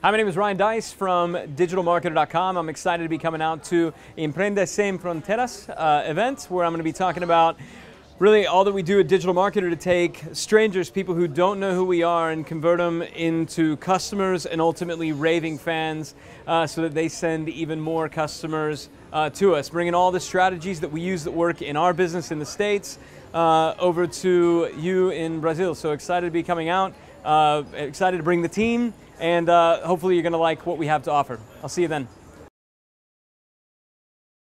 Hi, my name is Ryan Deiss from digitalmarketer.com. I'm excited to be coming out to Empreenda Sem Fronteiras uh, event where I'm going to be talking about really all that we do at Digital Marketer to take strangers, people who don't know who we are, and convert them into customers and ultimately raving fans uh, so that they send even more customers uh, to us, bringing all the strategies that we use that work in our business in the States uh, over to you in Brazil. So excited to be coming out, excited to bring the team, and uh, hopefully you're going to like what we have to offer. I'll see you then.